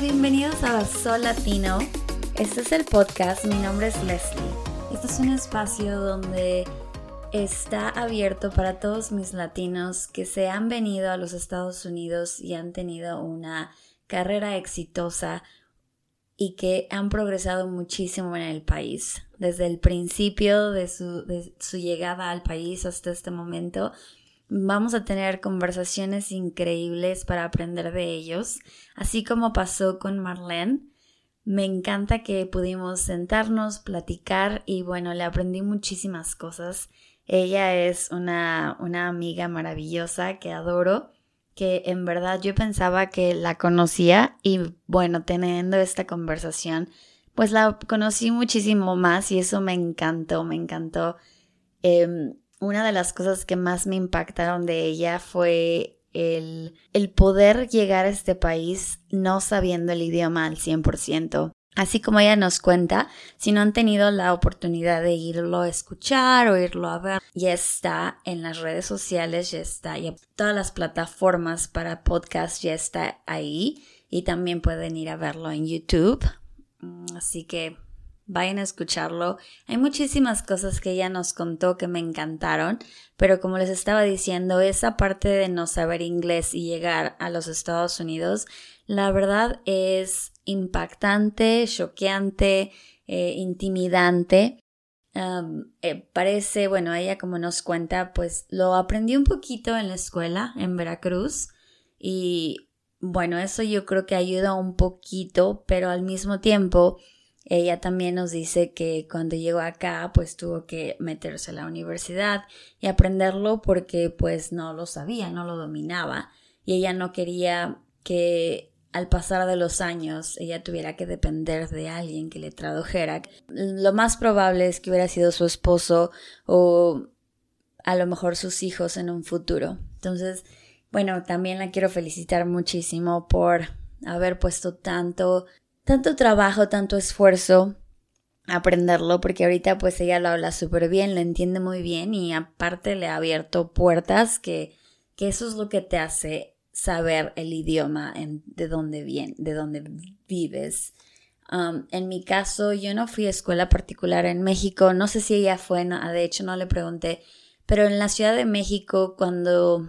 Bienvenidos a Sol Latino. Este es el podcast, mi nombre es Leslie. Este es un espacio donde está abierto para todos mis latinos que se han venido a los Estados Unidos y han tenido una carrera exitosa y que han progresado muchísimo en el país. Desde el principio de su llegada al país hasta este momento, vamos a tener conversaciones increíbles para aprender de ellos, así como pasó con Marlene. Me encanta que pudimos sentarnos, platicar y bueno, le aprendí muchísimas cosas. Ella es una, una amiga maravillosa que adoro que en verdad yo pensaba que la conocía y bueno, teniendo esta conversación, pues la conocí muchísimo más y eso me encantó, me encantó. Em, una de las cosas que más me impactaron de ella fue el, el poder llegar a este país no sabiendo el idioma al 100%. Así como ella nos cuenta, si no han tenido la oportunidad de irlo a escuchar o irlo a ver, ya está en las redes sociales, ya está, ya todas las plataformas para podcast ya está ahí y también pueden ir a verlo en YouTube. Así que vayan a escucharlo. Hay muchísimas cosas que ella nos contó que me encantaron, pero como les estaba diciendo, esa parte de no saber inglés y llegar a los Estados Unidos, la verdad es impactante, choqueante, eh, intimidante. Eh, parece, bueno, ella como nos cuenta, pues lo aprendí un poquito en la escuela en Veracruz y bueno, eso yo creo que ayuda un poquito, pero al mismo tiempo ella también nos dice que cuando llegó acá pues tuvo que meterse a la universidad y aprenderlo porque pues no lo sabía, no lo dominaba y ella no quería que al pasar de los años ella tuviera que depender de alguien que le tradujera. Lo más probable es que hubiera sido su esposo o a lo mejor sus hijos en un futuro. Entonces, bueno, también la quiero felicitar muchísimo por haber puesto tanto, tanto trabajo, tanto esfuerzo aprenderlo, porque ahorita pues ella lo habla súper bien, lo entiende muy bien y aparte le ha abierto puertas que, que eso es lo que te hace saber el idioma de dónde viene, de dónde vives. Um, en mi caso, yo no fui a escuela particular en México, no sé si ella fue, de hecho no le pregunté, pero en la Ciudad de México, cuando,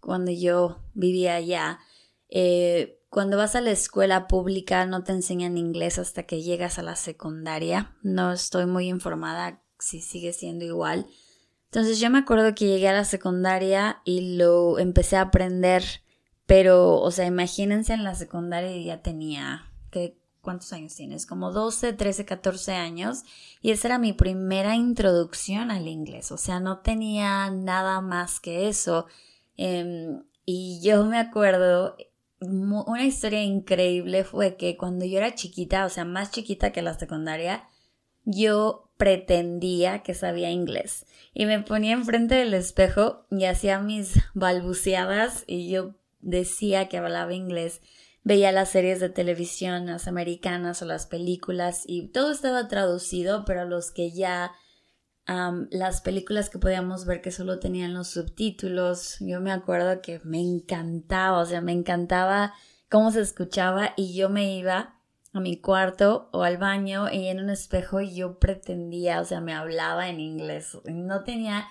cuando yo vivía allá, eh, cuando vas a la escuela pública no te enseñan inglés hasta que llegas a la secundaria. No estoy muy informada si sigue siendo igual. Entonces yo me acuerdo que llegué a la secundaria y lo empecé a aprender pero, o sea, imagínense en la secundaria ya tenía, ¿qué, ¿cuántos años tienes? Como 12, 13, 14 años. Y esa era mi primera introducción al inglés. O sea, no tenía nada más que eso. Em, y yo me acuerdo, una historia increíble fue que cuando yo era chiquita, o sea, más chiquita que la secundaria, yo pretendía que sabía inglés. Y me ponía enfrente del espejo y hacía mis balbuceadas y yo decía que hablaba inglés, veía las series de televisión, las americanas o las películas y todo estaba traducido, pero los que ya las películas que podíamos ver que solo tenían los subtítulos, yo me acuerdo que me encantaba, o sea, me encantaba cómo se escuchaba y yo me iba a mi cuarto o al baño y en un espejo yo pretendía, o sea, me hablaba en inglés. No tenía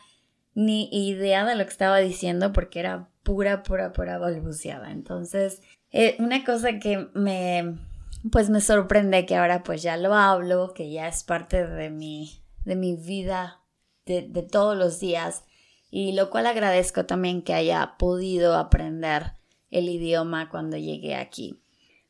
ni idea de lo que estaba diciendo porque era pura, pura, pura balbuceada. Entonces, eh, una cosa que me, pues me sorprende que ahora pues ya lo hablo, que ya es parte de mi, de mi vida de, todos los días y lo cual agradezco también que haya podido aprender el idioma cuando llegué aquí.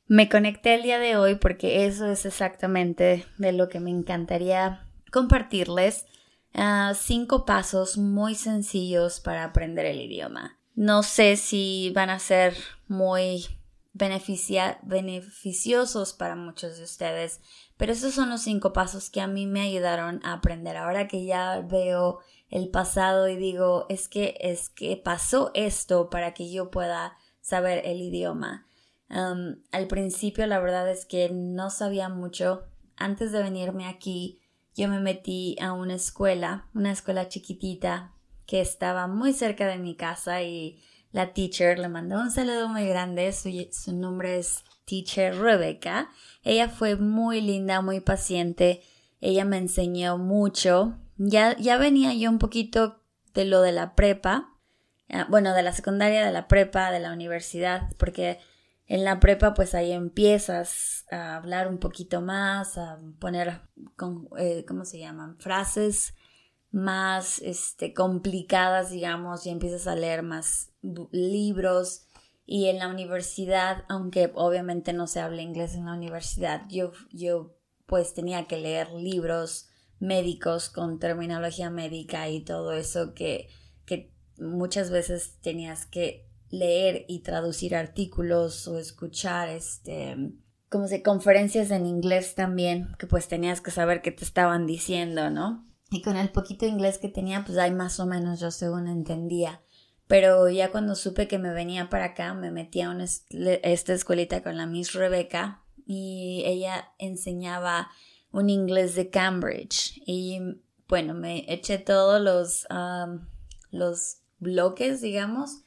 Me conecté el día de hoy porque eso es exactamente de lo que me encantaría compartirles. Ah, cinco pasos muy sencillos para aprender el idioma. No sé si van a ser muy beneficiosos para muchos de ustedes, pero esos son los cinco pasos que a mí me ayudaron a aprender. Ahora que ya veo el pasado y digo, es que es que pasó esto para que yo pueda saber el idioma. Al principio la verdad es que no sabía mucho. Antes de venirme aquí, yo me metí a una escuela, una escuela chiquitita que estaba muy cerca de mi casa y la teacher le mandó un saludo muy grande. Su, nombre es teacher Rebecca. Ella fue muy linda, muy paciente. Ella me enseñó mucho. Ya, ya venía yo un poquito de lo de la prepa. Ah, bueno, de la secundaria, de la prepa, de la universidad, porque en la prepa pues ahí empiezas a hablar un poquito más, a poner, con, eh, ¿cómo se llaman? Frases más este, complicadas, digamos, y empiezas a leer más libros. Y en la universidad, aunque obviamente no se habla inglés en la universidad, yo, yo pues tenía que leer libros médicos con terminología médica y todo eso que, que muchas veces tenías que leer y traducir artículos o escuchar este como se conferencias en inglés también que pues tenías que saber qué te estaban diciendo, ¿no? Y con el poquito inglés que tenía, pues ahí más o menos yo según entendía. Pero ya cuando supe que me venía para acá, me metí a esta escuelita con la Miss Rebecca y ella enseñaba un inglés de Cambridge. Y bueno, me eché todos los, los bloques, digamos,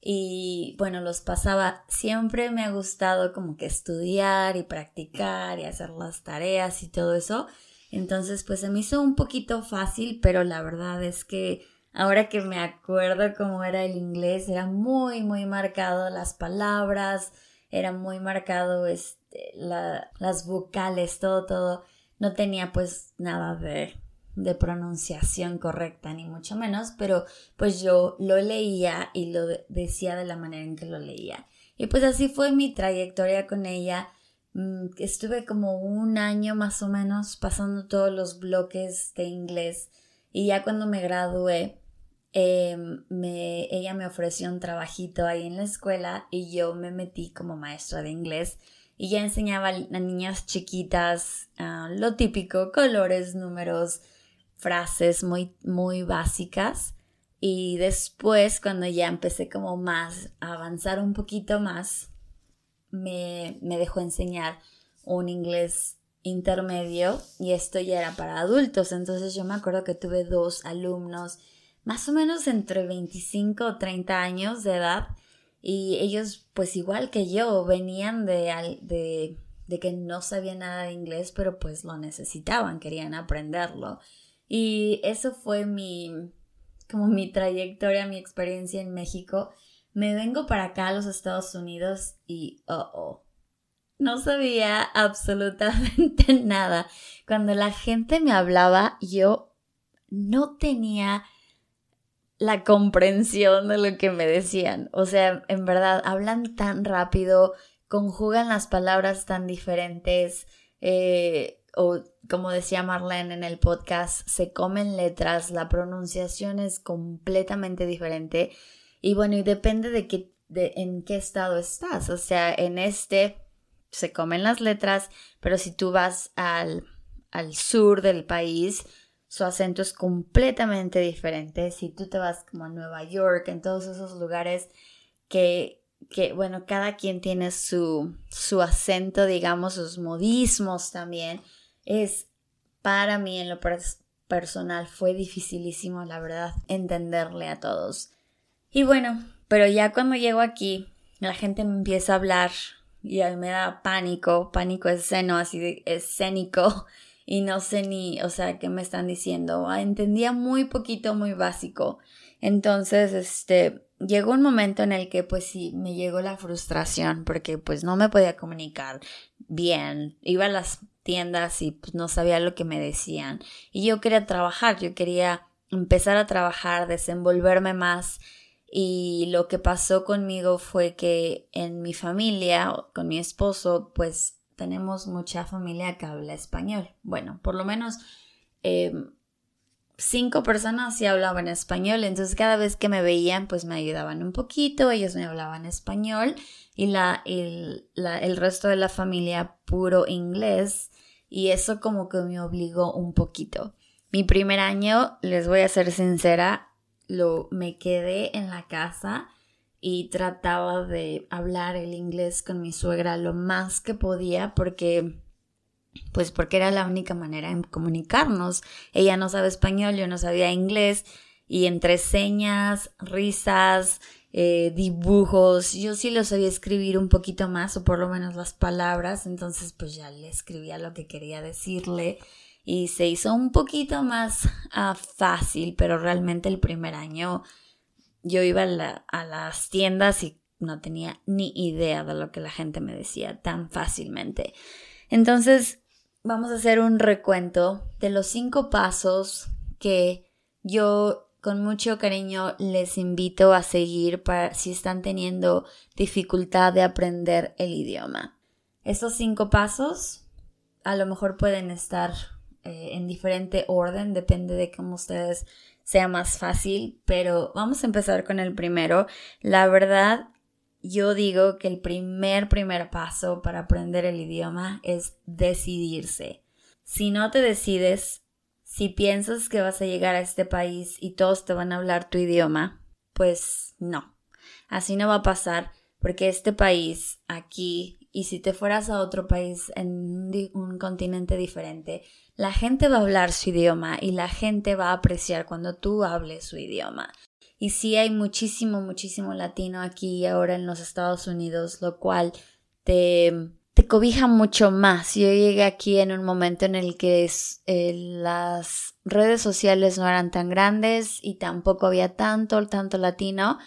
y bueno, los pasaba. Siempre me ha gustado como que estudiar y practicar y hacer las tareas y todo eso. Entonces, pues se me hizo un poquito fácil, pero la verdad es que ahora que me acuerdo cómo era el inglés, era muy, muy marcado las palabras, era muy marcado este, las vocales, todo, todo. No tenía pues nada de, de pronunciación correcta, ni mucho menos, pero pues yo lo leía y lo decía de la manera en que lo leía. Y pues así fue mi trayectoria con ella Mm, estuve como un año más o menos pasando todos los bloques de inglés y ya cuando me gradué em, me, ella me ofreció un trabajito ahí en la escuela y yo me metí como maestra de inglés y ya enseñaba a niñas chiquitas ah, lo típico, colores, números, frases muy, muy básicas. Y después, cuando ya empecé como más a avanzar un poquito más, me, dejó enseñar un inglés intermedio y esto ya era para adultos. Entonces yo me acuerdo que tuve dos alumnos más o menos entre 25 o 30 años de edad y ellos pues igual que yo venían de, de, que no sabían nada de inglés pero pues lo necesitaban, querían aprenderlo. Y eso fue mi como mi trayectoria, mi experiencia en México me vengo para acá a los Estados Unidos y oh, oh, no sabía absolutamente nada. Cuando la gente me hablaba, yo no tenía la comprensión de lo que me decían. O sea, en verdad, hablan tan rápido, conjugan las palabras tan diferentes, eh, o como decía Marlene en el podcast, se comen letras, la pronunciación es completamente diferente. Y bueno, y depende de, qué, de en qué estado estás. O sea, en este se comen las letras, pero si tú vas al, al sur del país, su acento es completamente diferente. Si tú te vas como a Nueva York, en todos esos lugares que, que bueno, cada quien tiene su, su acento, digamos, sus modismos también, es para mí en lo personal fue dificilísimo, la verdad, entenderle a todos. Y bueno, pero ya cuando llego aquí, la gente me empieza a hablar y a mí me da pánico, pánico esceno, así escénico, y no sé ni, o sea, qué me están diciendo. Ah, entendía muy poquito, muy básico. Entonces, este, llegó un momento en el que pues sí, me llegó la frustración porque pues no me podía comunicar bien. Iba a las tiendas y pues no sabía lo que me decían. Y yo quería trabajar, yo quería empezar a trabajar, desenvolverme más y lo que pasó conmigo fue que en mi familia, con mi esposo, pues tenemos mucha familia que habla español. Bueno, por lo menos eh, cinco personas sí hablaban español, entonces cada vez que me veían, pues me ayudaban un poquito, ellos me hablaban español y la, el, el resto de la familia puro inglés y eso como que me obligó un poquito. Mi primer año, les voy a ser sincera, lo, me quedé en la casa y trataba de hablar el inglés con mi suegra lo más que podía porque pues porque era la única manera de comunicarnos. Ella no sabe español, yo no sabía inglés y entre señas, risas, eh, dibujos, yo sí lo sabía escribir un poquito más o por lo menos las palabras, entonces pues ya le escribía lo que quería decirle y se hizo un poquito más ah, fácil, pero realmente el primer año yo iba a, las tiendas y no tenía ni idea de lo que la gente me decía tan fácilmente. Entonces, vamos a hacer un recuento de los cinco pasos que yo con mucho cariño les invito a seguir para si están teniendo dificultad de aprender el idioma. Estos cinco pasos a lo mejor pueden estar eh, en diferente orden, depende de cómo ustedes sea más fácil, pero vamos a empezar con el primero. La verdad, yo digo que el primer, primer paso para aprender el idioma es decidirse. Si no te decides, si piensas que vas a llegar a este país y todos te van a hablar tu idioma, pues no. Así no va a pasar porque este país aquí y si te fueras a otro país en un continente diferente, la gente va a hablar su idioma y la gente va a apreciar cuando tú hables su idioma. Y sí hay muchísimo, muchísimo latino aquí y ahora en los Estados Unidos, lo cual te, te cobija mucho más. Yo llegué aquí en un momento en el que eh, las redes sociales no eran tan grandes y tampoco había tanto, tanto latino,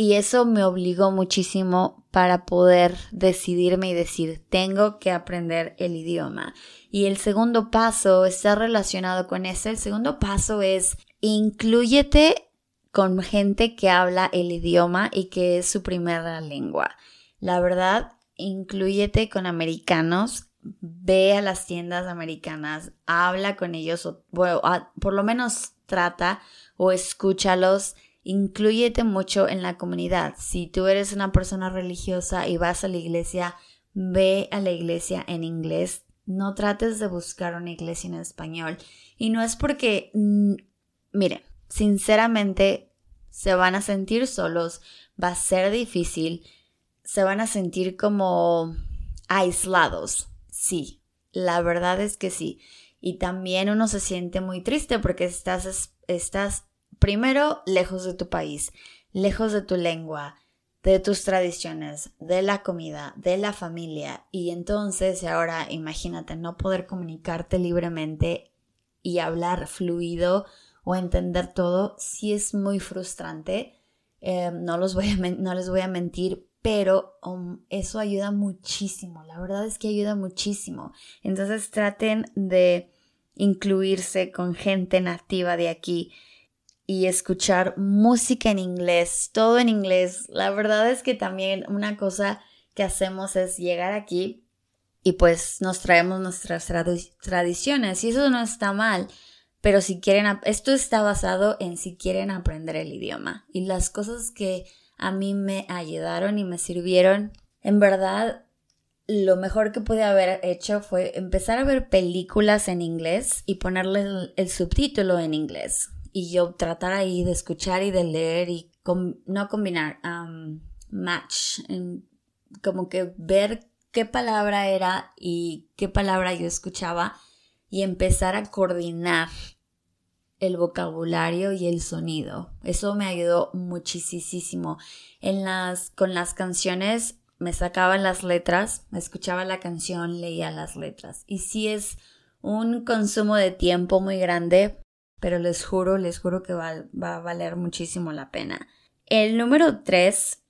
y eso me obligó muchísimo para poder decidirme y decir, tengo que aprender el idioma. Y el segundo paso está relacionado con ese. El segundo paso es incluyete con gente que habla el idioma y que es su primera lengua. La verdad, incluyete con americanos, ve a las tiendas americanas, habla con ellos, o, bueno, por lo menos trata o escúchalos incluyete mucho en la comunidad. Si tú eres una persona religiosa y vas a la iglesia, ve a la iglesia en inglés. No trates de buscar una iglesia en español. Y no es porque, mm, miren, sinceramente se van a sentir solos, va a ser difícil, se van a sentir como aislados. Sí, la verdad es que sí. Y también uno se siente muy triste porque estás, estás primero lejos de tu país, lejos de tu lengua, de tus tradiciones, de la comida, de la familia. Y entonces ahora imagínate no poder comunicarte libremente y hablar fluido o entender todo, sí es muy frustrante. Eh, no, los voy a no les voy a mentir, pero um, eso ayuda muchísimo. La verdad es que ayuda muchísimo. Entonces traten de incluirse con gente nativa de aquí y escuchar música en inglés, todo en inglés. La verdad es que también una cosa que hacemos es llegar aquí y pues nos traemos nuestras tradiciones y eso no está mal. Pero si quieren, esto está basado en si quieren aprender el idioma y las cosas que a mí me ayudaron y me sirvieron, en verdad lo mejor que pude haber hecho fue empezar a ver películas en inglés y ponerle el subtítulo en inglés y yo tratar ahí de escuchar y de leer y no combinar, match, como que ver qué palabra era y qué palabra yo escuchaba y empezar a coordinar el vocabulario y el sonido. Eso me ayudó muchísimo. En las, con las canciones me sacaban las letras, me escuchaba la canción, leía las letras. Y si es un consumo de tiempo muy grande, pero les juro, les juro que va, va a valer muchísimo la pena. El número tres,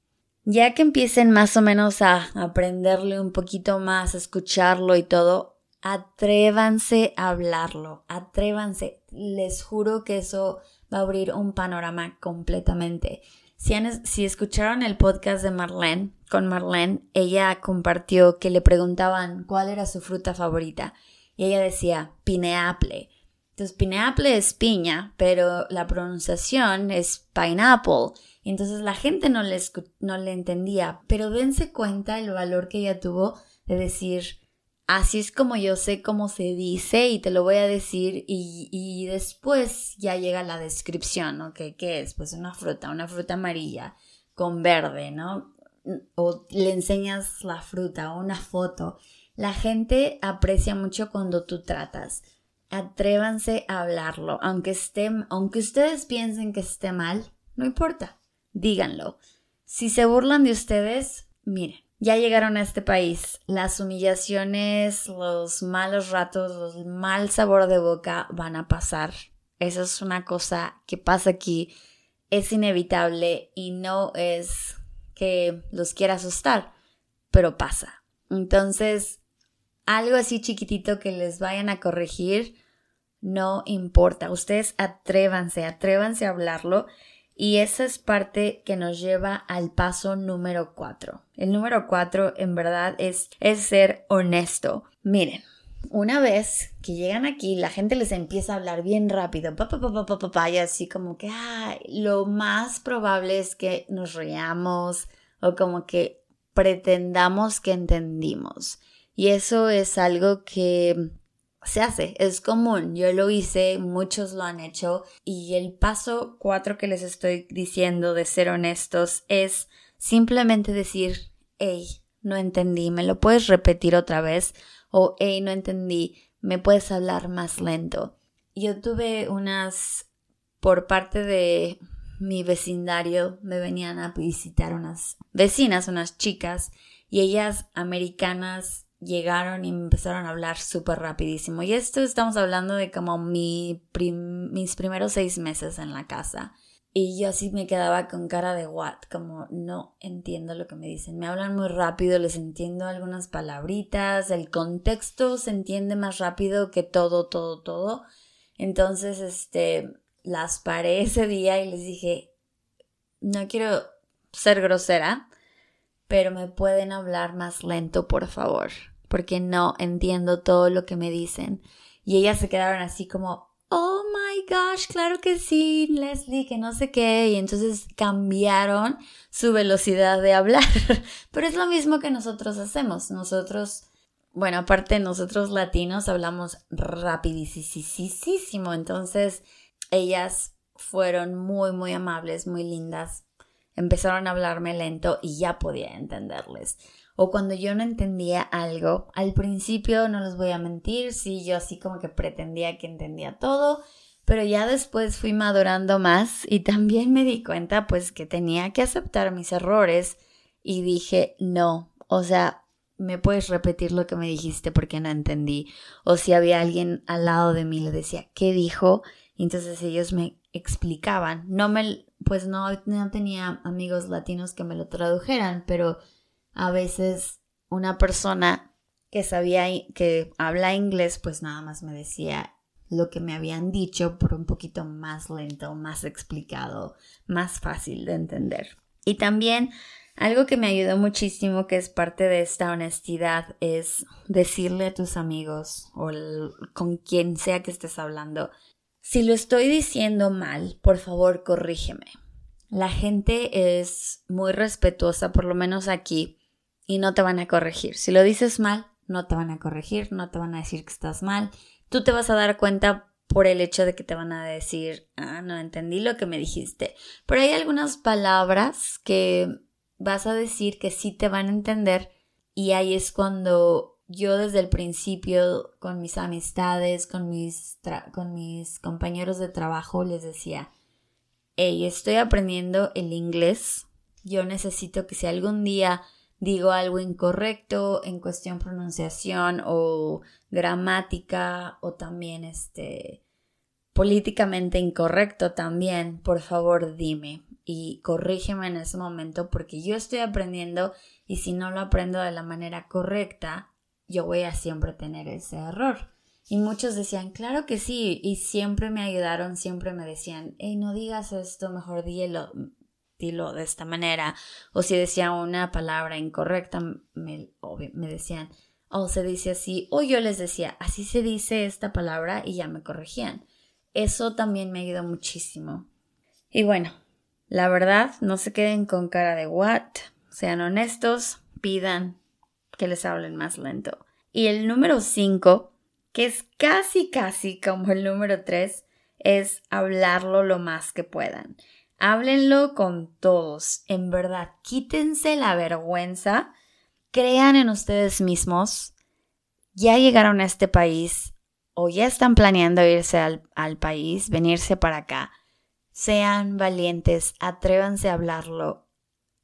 ya que empiecen más o menos a aprenderle un poquito más, a escucharlo y todo, atrévanse a hablarlo, atrévanse. Les juro que eso va a abrir un panorama completamente. Si, si, escucharon el podcast de Marlene, con Marlene, ella compartió que le preguntaban cuál era su fruta favorita y ella decía pineapple. Entonces, pineapple es piña, pero la pronunciación es pineapple. Entonces la gente no le, no le entendía, pero dense cuenta el valor que ella tuvo de decir, así es como yo sé cómo se dice y te lo voy a decir y, y después ya llega la descripción, ¿ok? ¿Qué es? Pues una fruta, una fruta amarilla con verde, ¿no? O le enseñas la fruta o una foto. La gente aprecia mucho cuando tú tratas atrévanse a hablarlo, aunque esté, aunque ustedes piensen que esté mal, no importa, díganlo. Si se burlan de ustedes, miren, ya llegaron a este país. Las humillaciones, los malos ratos, el mal sabor de boca van a pasar. Eso es una cosa que pasa aquí. Es inevitable y no es que los quiera asustar, pero pasa. Entonces, algo así chiquitito que les vayan a corregir, no importa. Ustedes atrévanse, atrévanse a hablarlo. Y esa es parte que nos lleva al paso número cuatro. El número cuatro en verdad es, es ser honesto. Miren, una vez que llegan aquí, la gente les empieza a hablar bien rápido, pa, pa, pa, pa, pa, y así como que lo más probable es que nos riamos o como que pretendamos que entendimos. Y eso es algo que se hace, es común, yo lo hice, muchos lo han hecho. Y el paso cuatro que les estoy diciendo de ser honestos es simplemente decir, hey, no entendí, me lo puedes repetir otra vez o hey, no entendí, me puedes hablar más lento. Yo tuve unas, por parte de mi vecindario, me venían a visitar unas vecinas, unas chicas, y ellas americanas llegaron y empezaron a hablar súper rapidísimo. Y esto estamos hablando de como mi mis primeros seis meses en la casa. Y yo así me quedaba con cara de what, como no entiendo lo que me dicen. Me hablan muy rápido, les entiendo algunas palabritas, el contexto se entiende más rápido que todo, todo, todo. Entonces, este, las paré ese día y les dije, no quiero ser grosera, pero me pueden hablar más lento, por favor porque no entiendo todo lo que me dicen. Y ellas se quedaron así como, oh my gosh, claro que sí, Leslie, que no sé qué. Y entonces cambiaron su velocidad de hablar. Pero es lo mismo que nosotros hacemos. Nosotros, bueno, aparte nosotros latinos hablamos rapidísimo. Entonces ellas fueron muy, muy amables, muy lindas. Empezaron a hablarme lento y ya podía entenderles o cuando yo no entendía algo. Al principio, no les voy a mentir, sí, yo así como que pretendía que entendía todo, pero ya después fui madurando más y también me di cuenta pues que tenía que aceptar mis errores y dije, no, o sea, me puedes repetir lo que me dijiste porque no entendí. O si había alguien al lado de mí, le decía, ¿qué dijo? Y entonces ellos me explicaban. No me, pues no, no tenía amigos latinos que me lo tradujeran, pero a veces una persona que sabía que habla inglés, pues nada más me decía lo que me habían dicho por un poquito más lento, más explicado, más fácil de entender. Y también algo que me ayudó muchísimo, que es parte de esta honestidad, es decirle a tus amigos o con quien sea que estés hablando, si lo estoy diciendo mal, por favor corrígeme. La gente es muy respetuosa, por lo menos aquí, y no te van a corregir. Si lo dices mal, no te van a corregir, no te van a decir que estás mal. Tú te vas a dar cuenta por el hecho de que te van a decir, ah, no entendí lo que me dijiste. Pero hay algunas palabras que vas a decir que sí te van a entender y ahí es cuando yo desde el principio con mis amistades, con mis, con mis compañeros de trabajo les decía, hey, estoy aprendiendo el inglés, yo necesito que si algún día digo algo incorrecto en cuestión pronunciación o gramática o también este políticamente incorrecto también, por favor dime y corrígeme en ese momento porque yo estoy aprendiendo y si no lo aprendo de la manera correcta, yo voy a siempre tener ese error. Y muchos decían, claro que sí, y siempre me ayudaron, siempre me decían, hey, no digas esto, mejor díelo, de esta manera, o si decía una palabra incorrecta, me, decían, o se dice así, o yo les decía, así se dice esta palabra y ya me corregían. Eso también me ayudó muchísimo. Y bueno, la verdad, no se queden con cara de what, sean honestos, pidan que les hablen más lento. Y el número 5, que es casi casi como el número 3, es hablarlo lo más que puedan. Háblenlo con todos. En verdad, quítense la vergüenza. Crean en ustedes mismos. Ya llegaron a este país. o ya están planeando irse al, al país, venirse para acá, sean valientes, atrévanse a hablarlo.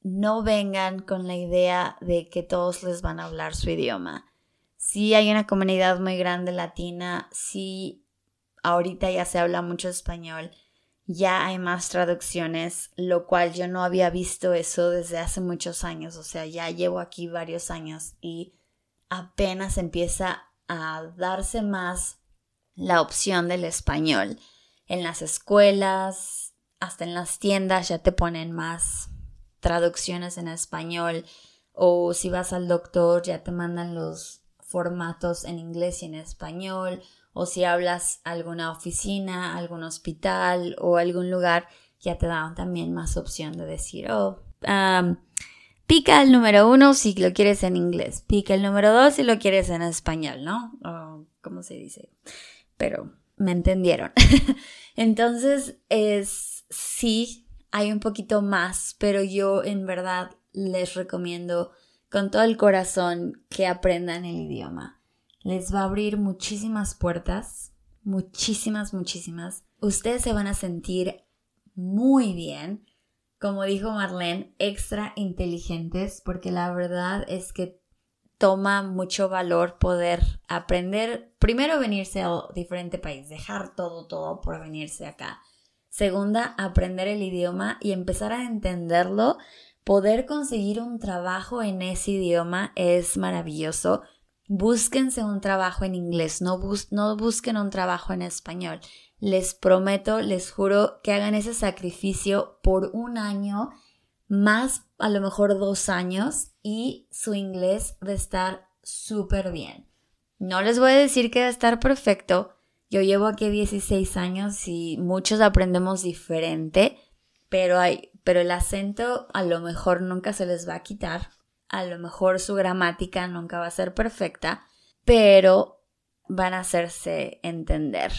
No vengan con la idea de que todos les van a hablar su idioma. Si hay una comunidad muy grande latina, si ahorita ya se habla mucho español, ya hay más traducciones, lo cual yo no había visto eso desde hace muchos años, o sea, ya llevo aquí varios años y apenas empieza a darse más la opción del español. En las escuelas, hasta en las tiendas ya te ponen más traducciones en español o si vas al doctor ya te mandan los formatos en inglés y en español o si hablas alguna oficina, algún hospital o algún lugar, ya te dan también más opción de decir, oh, pica el número uno si lo quieres en inglés, pica el número dos si lo quieres en español, ¿no? O, ¿Cómo se dice? Pero me entendieron. Entonces, es sí, hay un poquito más, pero yo en verdad les recomiendo con todo el corazón que aprendan el idioma les va a abrir muchísimas puertas, muchísimas, muchísimas. Ustedes se van a sentir muy bien, como dijo Marlene, extra inteligentes, porque la verdad es que toma mucho valor poder aprender, primero venirse a diferente país, dejar todo, todo por venirse acá. Segunda, aprender el idioma y empezar a entenderlo. Poder conseguir un trabajo en ese idioma es maravilloso Búsquense un trabajo en inglés, no, no busquen un trabajo en español. Les prometo, les juro que hagan ese sacrificio por un año, más a lo mejor dos años, y su inglés va a estar súper bien. No les voy a decir que va a estar perfecto. Yo llevo aquí 16 años y muchos aprendemos diferente, pero, hay, pero el acento a lo mejor nunca se les va a quitar a lo mejor su gramática nunca va a ser perfecta, pero van a hacerse entender.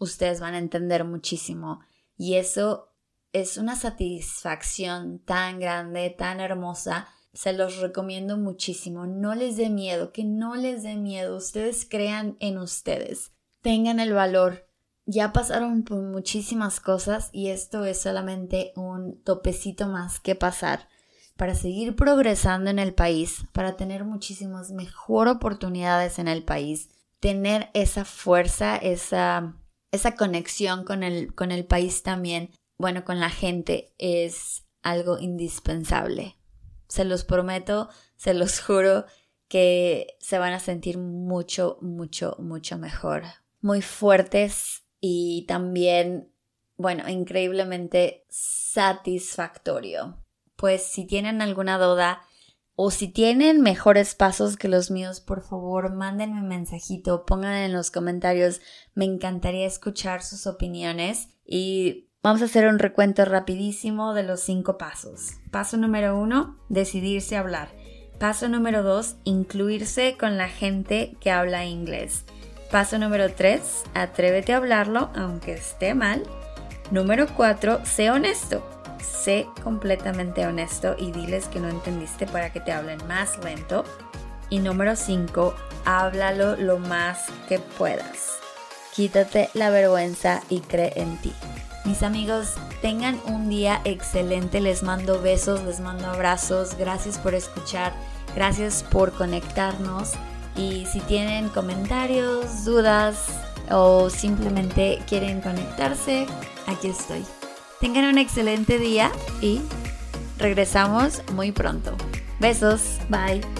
Ustedes van a entender muchísimo y eso es una satisfacción tan grande, tan hermosa. Se los recomiendo muchísimo. No les dé miedo, que no les dé miedo. Ustedes crean en ustedes. Tengan el valor. Ya pasaron por muchísimas cosas y esto es solamente un topecito más que pasar para seguir progresando en el país, para tener muchísimas mejor oportunidades en el país, tener esa fuerza, esa, esa conexión con el, con el país también, bueno, con la gente, es algo indispensable. Se los prometo, se los juro que se van a sentir mucho, mucho, mucho mejor. Muy fuertes y también, bueno, increíblemente satisfactorio pues si tienen alguna duda o si tienen mejores pasos que los míos, por favor, mándenme un mensajito, pongan en los comentarios. Me encantaría escuchar sus opiniones y vamos a hacer un recuento rapidísimo de los cinco pasos. Paso número uno, decidirse a hablar. Paso número dos, incluirse con la gente que habla inglés. Paso número tres, atrévete a hablarlo aunque esté mal. Número cuatro, sé honesto sé completamente honesto y diles que no entendiste para que te hablen más lento. Y número 5, háblalo lo más que puedas. Quítate la vergüenza y cree en ti. Mis amigos, tengan un día excelente. Les mando besos, les mando abrazos. Gracias por escuchar. Gracias por conectarnos. Y si tienen comentarios, dudas o simplemente quieren conectarse, aquí estoy. Tengan un excelente día y regresamos muy pronto. Besos, bye.